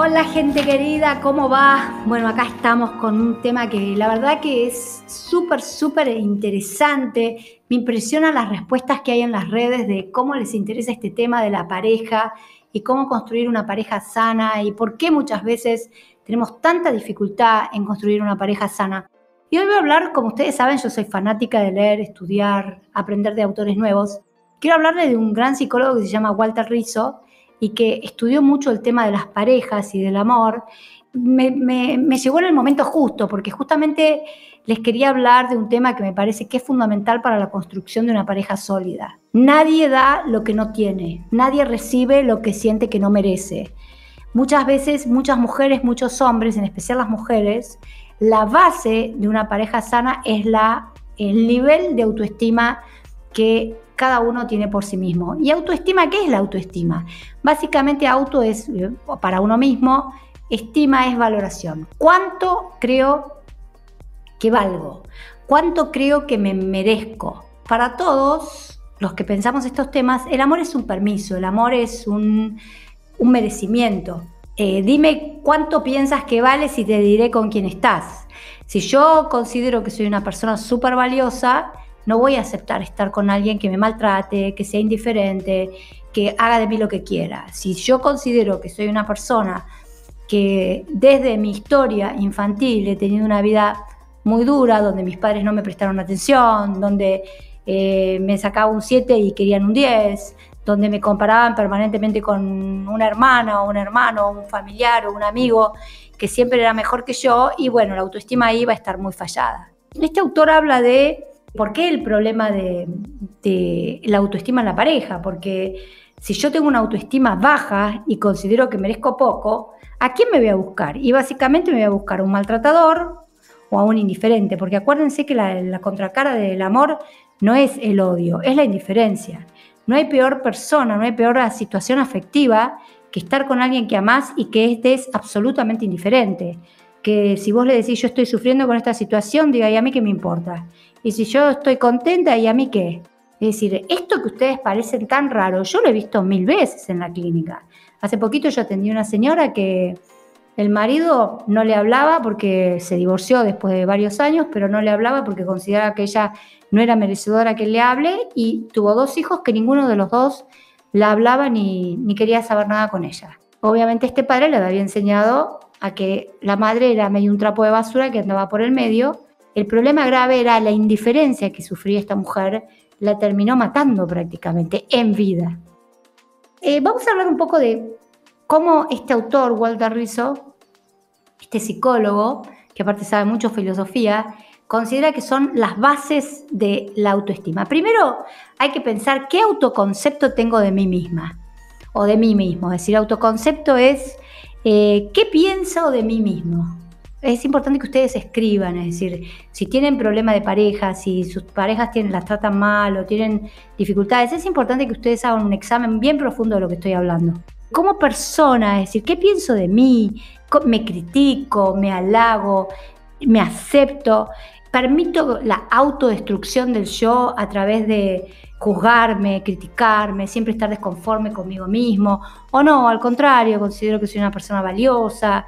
Hola gente querida, ¿cómo va? Bueno, acá estamos con un tema que la verdad que es súper, súper interesante. Me impresionan las respuestas que hay en las redes de cómo les interesa este tema de la pareja y cómo construir una pareja sana y por qué muchas veces tenemos tanta dificultad en construir una pareja sana. Y hoy voy a hablar, como ustedes saben, yo soy fanática de leer, estudiar, aprender de autores nuevos. Quiero hablarle de un gran psicólogo que se llama Walter Rizzo, y que estudió mucho el tema de las parejas y del amor, me, llegó en el momento justo, porque justamente les quería hablar de un tema que me parece que es fundamental para la construcción de una pareja sólida. Nadie da lo que no tiene, nadie recibe lo que siente que no merece. Muchas veces, muchas mujeres, muchos hombres, en especial las mujeres, la base de una pareja sana es la, el nivel de autoestima que cada uno tiene por sí mismo. ¿Y autoestima qué es la autoestima? Básicamente auto es eh, para uno mismo, estima es valoración. ¿Cuánto creo que valgo? ¿Cuánto creo que me merezco? Para todos los que pensamos estos temas, el amor es un permiso, el amor es un, merecimiento. Eh, dime cuánto piensas que vales y te diré con quién estás. Si yo considero que soy una persona súper valiosa, no voy a aceptar estar con alguien que me maltrate, que sea indiferente, que haga de mí lo que quiera. Si yo considero que soy una persona que desde mi historia infantil he tenido una vida muy dura, donde mis padres no me prestaron atención, donde eh, me sacaba un 7 y querían un 10, donde me comparaban permanentemente con una hermana o un hermano, un familiar o un amigo que siempre era mejor que yo y bueno, la autoestima ahí va a estar muy fallada. Este autor habla de ¿Por qué el problema de, la autoestima en la pareja? Porque si yo tengo una autoestima baja y considero que merezco poco, ¿a quién me voy a buscar? Y básicamente me voy a buscar a un maltratador o a un indiferente, porque acuérdense que la, contracara del amor no es el odio, es la indiferencia. No hay peor persona, no hay peor situación afectiva que estar con alguien que amás y que es absolutamente indiferente. Que si vos le decís yo estoy sufriendo con esta situación, diga, ¿y a mí qué me importa? Y si yo estoy contenta, ¿y a mí qué? Es decir, esto que ustedes parecen tan raro, yo lo he visto mil veces en la clínica. Hace poquito yo atendí a una señora que el marido no le hablaba porque se divorció después de varios años, pero no le hablaba porque consideraba que ella no era merecedora que le hable y tuvo dos hijos que ninguno de los dos la hablaba ni, ni quería saber nada con ella. Obviamente este padre le había enseñado a que la madre era medio un trapo de basura que andaba por el medio el problema grave era la indiferencia que sufría esta mujer, la terminó matando prácticamente en vida. Eh, vamos a hablar un poco de cómo este autor, Walter Rizzo, este psicólogo, que aparte sabe mucho filosofía, considera que son las bases de la autoestima. Primero hay que pensar qué autoconcepto tengo de mí misma o de mí mismo. Es decir, autoconcepto es eh, qué pienso de mí mismo es importante que ustedes escriban, es decir, si tienen problemas de pareja, si sus parejas tienen, las tratan mal o tienen dificultades, es importante que ustedes hagan un examen bien profundo de lo que estoy hablando. Como persona, es decir, ¿qué pienso de mí? ¿Me critico? ¿Me halago? ¿Me acepto? ¿Permito la autodestrucción del yo a través de juzgarme, criticarme, siempre estar desconforme conmigo mismo? ¿O no? Al contrario, considero que soy una persona valiosa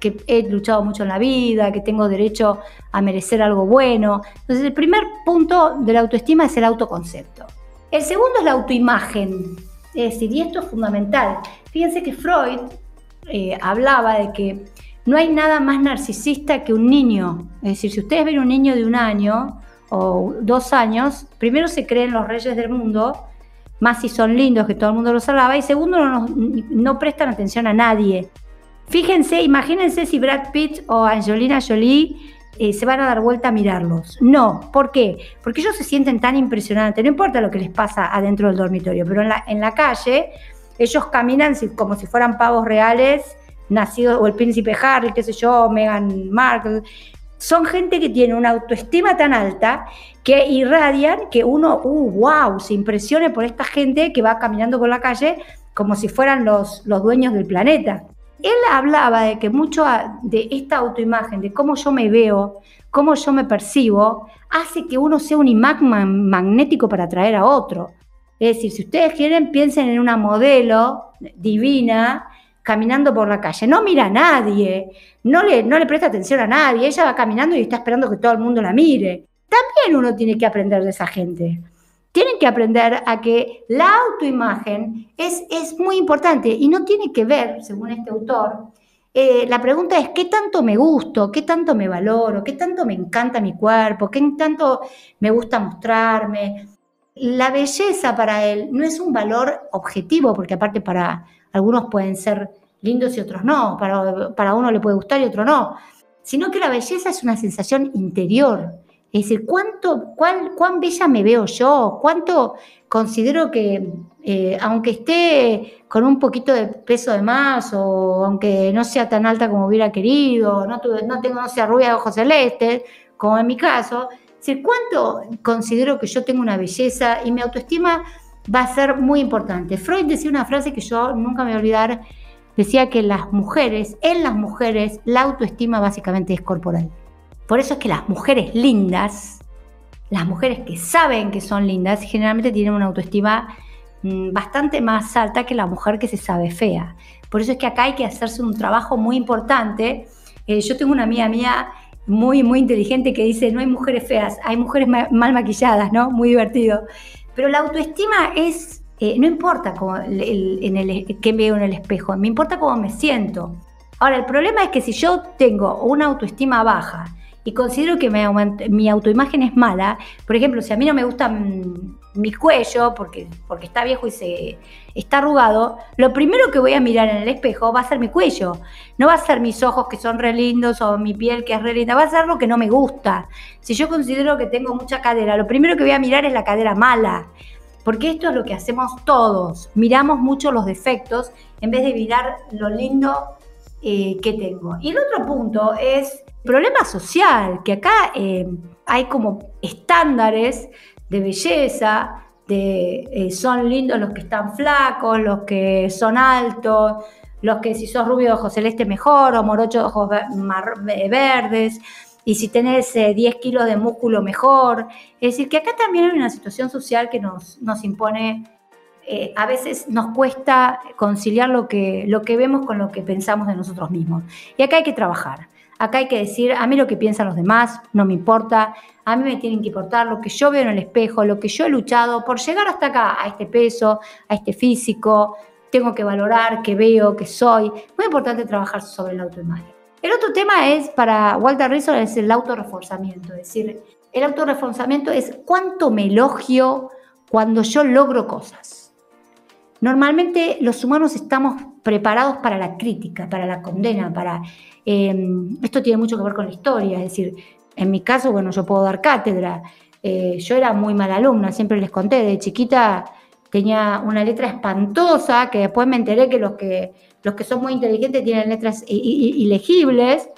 que he luchado mucho en la vida, que tengo derecho a merecer algo bueno. Entonces, el primer punto de la autoestima es el autoconcepto. El segundo es la autoimagen. Es decir, y esto es fundamental. Fíjense que Freud eh, hablaba de que no hay nada más narcisista que un niño. Es decir, si ustedes ven un niño de un año o dos años, primero se creen los reyes del mundo, más si son lindos, que todo el mundo los alaba, y segundo, no, prestan atención a nadie. Fíjense, imagínense si Brad Pitt o Angelina Jolie eh, se van a dar vuelta a mirarlos. No, ¿por qué? Porque ellos se sienten tan impresionantes, no importa lo que les pasa adentro del dormitorio, pero en la, en la calle ellos caminan como si fueran pavos reales, nacidos, o el príncipe Harry, qué sé yo, Meghan Markle. Son gente que tiene una autoestima tan alta que irradian que uno, uh, wow, se impresione por esta gente que va caminando por la calle como si fueran los, los dueños del planeta él hablaba de que mucho de esta autoimagen, de cómo yo me veo, cómo yo me percibo, hace que uno sea un imán magnético para atraer a otro. Es decir, si ustedes quieren, piensen en una modelo divina, caminando por la calle, no mira a nadie, no le, no le presta atención a nadie, ella va caminando y está esperando que todo el mundo la mire. También uno tiene que aprender de esa gente. Tienen que aprender a que la autoimagen es, es muy importante y no tiene que ver, según este autor, eh, la pregunta es, ¿qué tanto me gusto? ¿Qué tanto me valoro? ¿Qué tanto me encanta mi cuerpo? ¿Qué tanto me gusta mostrarme? La belleza para él no es un valor objetivo, porque aparte para algunos pueden ser lindos y otros no, para, para uno le puede gustar y otro no, sino que la belleza es una sensación interior, es decir, ¿cuánto, cuán, cuán bella me veo yo? ¿Cuánto considero que, eh, aunque esté con un poquito de peso de más o aunque no sea tan alta como hubiera querido, no, tengo, no sea rubia de ojos celestes, como en mi caso, decir, ¿cuánto considero que yo tengo una belleza y mi autoestima va a ser muy importante? Freud decía una frase que yo nunca me voy a olvidar, decía que las mujeres, en las mujeres, la autoestima básicamente es corporal. Por eso es que las mujeres lindas, las mujeres que saben que son lindas, generalmente tienen una autoestima mm, bastante más alta que la mujer que se sabe fea. Por eso es que acá hay que hacerse un trabajo muy importante. Eh, yo tengo una amiga mía muy, muy inteligente que dice, no hay mujeres feas, hay mujeres mal maquilladas, ¿no? Muy divertido. Pero la autoestima es, eh, no importa cómo, en el, qué veo en el espejo, me importa cómo me siento. Ahora, el problema es que si yo tengo una autoestima baja, y considero que mi autoimagen es mala, por ejemplo, si a mí no me gusta mm, mi cuello porque, está viejo y se está arrugado, lo primero que voy a mirar en el espejo va a ser mi cuello. No va a ser mis ojos que son re lindos o mi piel que es re linda, va a ser lo que no me gusta. Si yo considero que tengo mucha cadera, lo primero que voy a mirar es la cadera mala. Porque esto es lo que hacemos todos. Miramos mucho los defectos en vez de mirar lo lindo eh, que tengo. Y el otro punto es problema social, que acá eh, hay como estándares de belleza, de eh, son lindos los que están flacos, los que son altos, los que si sos rubio de ojos celeste mejor, o morocho de ojos verdes, y si tenés 10 kilos de músculo mejor. Es decir, que acá también hay una situación social que nos, nos impone eh, a veces nos cuesta conciliar lo que, lo que vemos con lo que pensamos de nosotros mismos. Y acá hay que trabajar. Acá hay que decir, a mí lo que piensan los demás no me importa, a mí me tienen que importar lo que yo veo en el espejo, lo que yo he luchado por llegar hasta acá, a este peso, a este físico, tengo que valorar qué veo, qué soy. Muy importante trabajar sobre la autoimagen. El otro tema es, para Walter Rizzo, es el autorreforzamiento. Es decir, el autorreforzamiento es cuánto me elogio cuando yo logro cosas. Normalmente los humanos estamos preparados para la crítica, para la condena, para... Em, esto tiene mucho que ver con la historia, es decir, en mi caso, bueno, yo puedo dar cátedra. Eh, yo era muy mala alumna, siempre les conté, de chiquita tenía una letra espantosa, que después me enteré que los que, los que son muy inteligentes tienen letras ilegibles.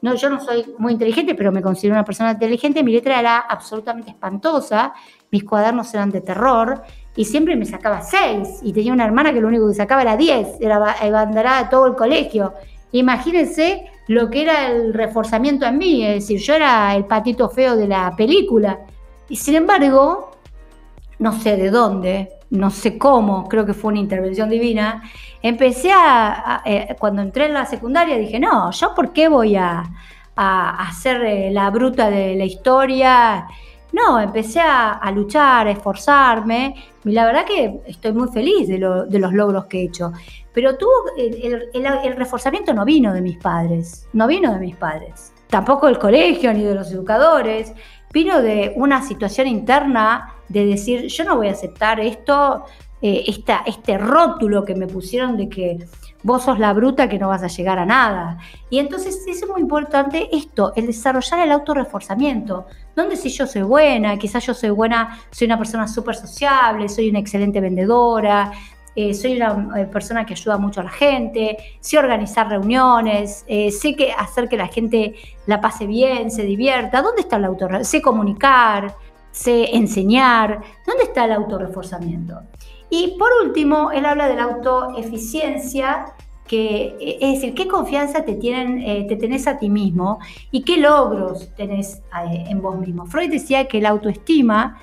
No, yo no soy muy inteligente, pero me considero una persona inteligente. Mi letra era absolutamente espantosa, mis cuadernos eran de terror y siempre me sacaba seis y tenía una hermana que lo único que sacaba era diez, era abanderada de todo el colegio. Imagínense lo que era el reforzamiento en mí, es decir, yo era el patito feo de la película. Y sin embargo, no sé de dónde, no sé cómo, creo que fue una intervención divina, empecé a, eh, cuando entré en la secundaria dije, no, yo por qué voy a, a, eh, la bruta de la historia no, empecé a, luchar, a esforzarme y la verdad que estoy muy feliz de, los logros que he hecho. Pero tuvo, el, reforzamiento no vino de mis padres, no vino de mis padres, tampoco del colegio ni de los educadores, vino de una situación interna de decir, yo no voy a aceptar esto, eh, este rótulo que me pusieron de que vos sos la bruta que no vas a llegar a nada. Y entonces es muy importante esto, el desarrollar el autorreforzamiento. Donde si yo soy buena, quizás yo soy buena, soy una persona súper sociable, soy una excelente vendedora, eh, soy una eh, persona que ayuda mucho a la gente, sé organizar reuniones, sé que hacer que la gente la pase bien, se divierta. ¿Dónde está el autorreforzamiento? Sé comunicar, sé enseñar. ¿Dónde está el autorreforzamiento? Y por último, él habla de la autoeficiencia, que es decir, qué confianza te, tienen, eh, te tenés a ti mismo y qué logros tenés eh, en vos mismo. Freud decía que la autoestima,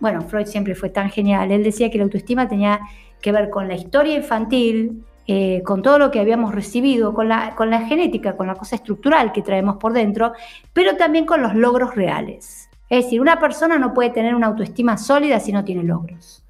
bueno, Freud siempre fue tan genial, él decía que la autoestima tenía que ver con la historia infantil, eh, con todo lo que habíamos recibido, con la, con la genética, con la cosa estructural que traemos por dentro, pero también con los logros reales. Es decir, una persona no puede tener una autoestima sólida si no tiene logros.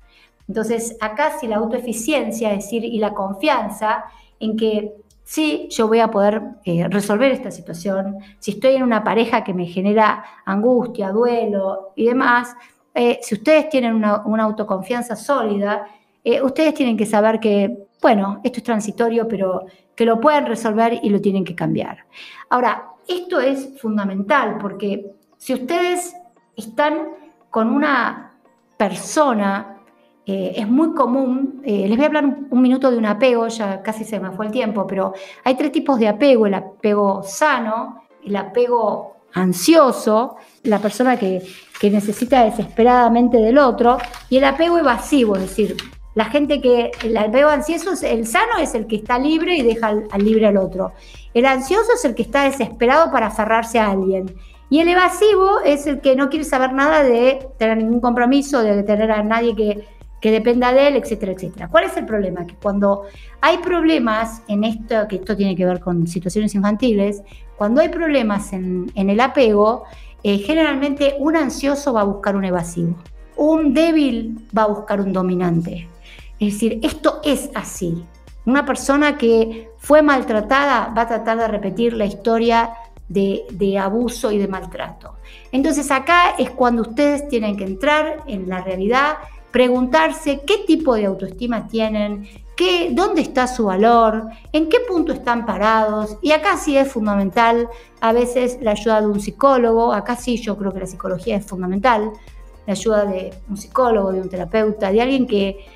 Entonces, acá si la autoeficiencia, es decir, y la confianza en que sí, yo voy a poder eh, resolver esta situación, si estoy en una pareja que me genera angustia, duelo y demás, eh, si ustedes tienen una, autoconfianza sólida, eh, ustedes tienen que saber que, bueno, esto es transitorio, pero que lo pueden resolver y lo tienen que cambiar. Ahora, esto es fundamental porque si ustedes están con una persona, eh, es muy común, les voy a hablar un, minuto de un apego, ya casi se me fue el tiempo, pero hay tres tipos de apego, el apego sano, el apego ansioso, la persona que, necesita desesperadamente del otro, y el apego evasivo, es decir, la gente que, el apego ansioso, el sano es el que está libre y deja al, libre al otro. El ansioso es el que está desesperado para aferrarse a alguien. Y el evasivo es el que no quiere saber nada de tener ningún compromiso, de tener a nadie que, que dependa de él, etcétera, etcétera. ¿Cuál es el problema? Que cuando hay problemas en esto, que esto tiene que ver con situaciones infantiles, cuando hay problemas en, el apego, eh, generalmente un ansioso va a buscar un evasivo, un débil va a buscar un dominante. Es decir, esto es así. Una persona que fue maltratada va a tratar de repetir la historia de, abuso y de maltrato. Entonces acá es cuando ustedes tienen que entrar en la realidad, preguntarse qué tipo de autoestima tienen, ¿Qué, ¿Dónde está su valor? ¿En qué punto están parados? Y acá sí es fundamental a veces la ayuda de un psicólogo, acá sí yo creo que la psicología es fundamental, la ayuda de un psicólogo, de un terapeuta, de alguien que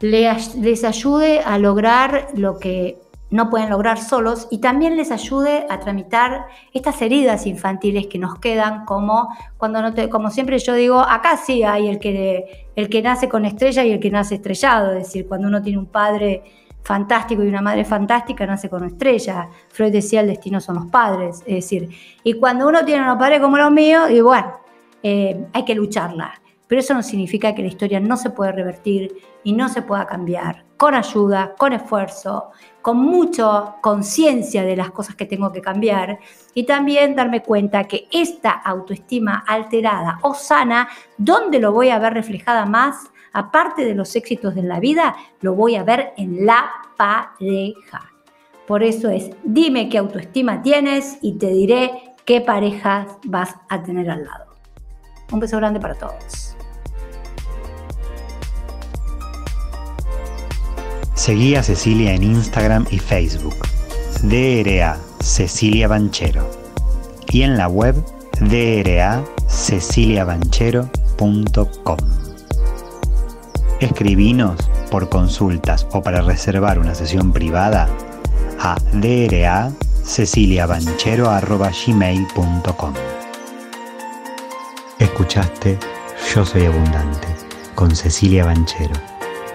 les ayude a lograr lo que no pueden lograr solos y también les ayude a tramitar estas heridas infantiles que nos quedan como cuando no te, como siempre yo digo, acá sí hay el que, el que nace con estrella y el que nace estrellado, es decir, cuando uno tiene un padre fantástico y una madre fantástica nace con estrella. Freud decía el destino son los padres, es decir, y cuando uno tiene unos padres como los míos, y bueno, eh, hay que lucharla. Pero eso no significa que la historia no se puede revertir y no se pueda cambiar con ayuda, con esfuerzo, con mucha conciencia de las cosas que tengo que cambiar y también darme cuenta que esta autoestima alterada o sana, ¿dónde lo voy a ver reflejada más? Aparte de los éxitos de la vida, lo voy a ver en la pareja. Por eso es, dime qué autoestima tienes y te diré qué parejas vas a tener al lado. Un beso grande para todos. Seguí a Cecilia en Instagram y Facebook. DRA Cecilia Banchero. Y en la web draceciliabanchero.com. Escribinos por consultas o para reservar una sesión privada a draceciliabanchero.gmail.com Escuchaste Yo Soy Abundante con Cecilia Banchero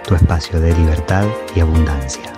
tu espacio de libertad y abundancia.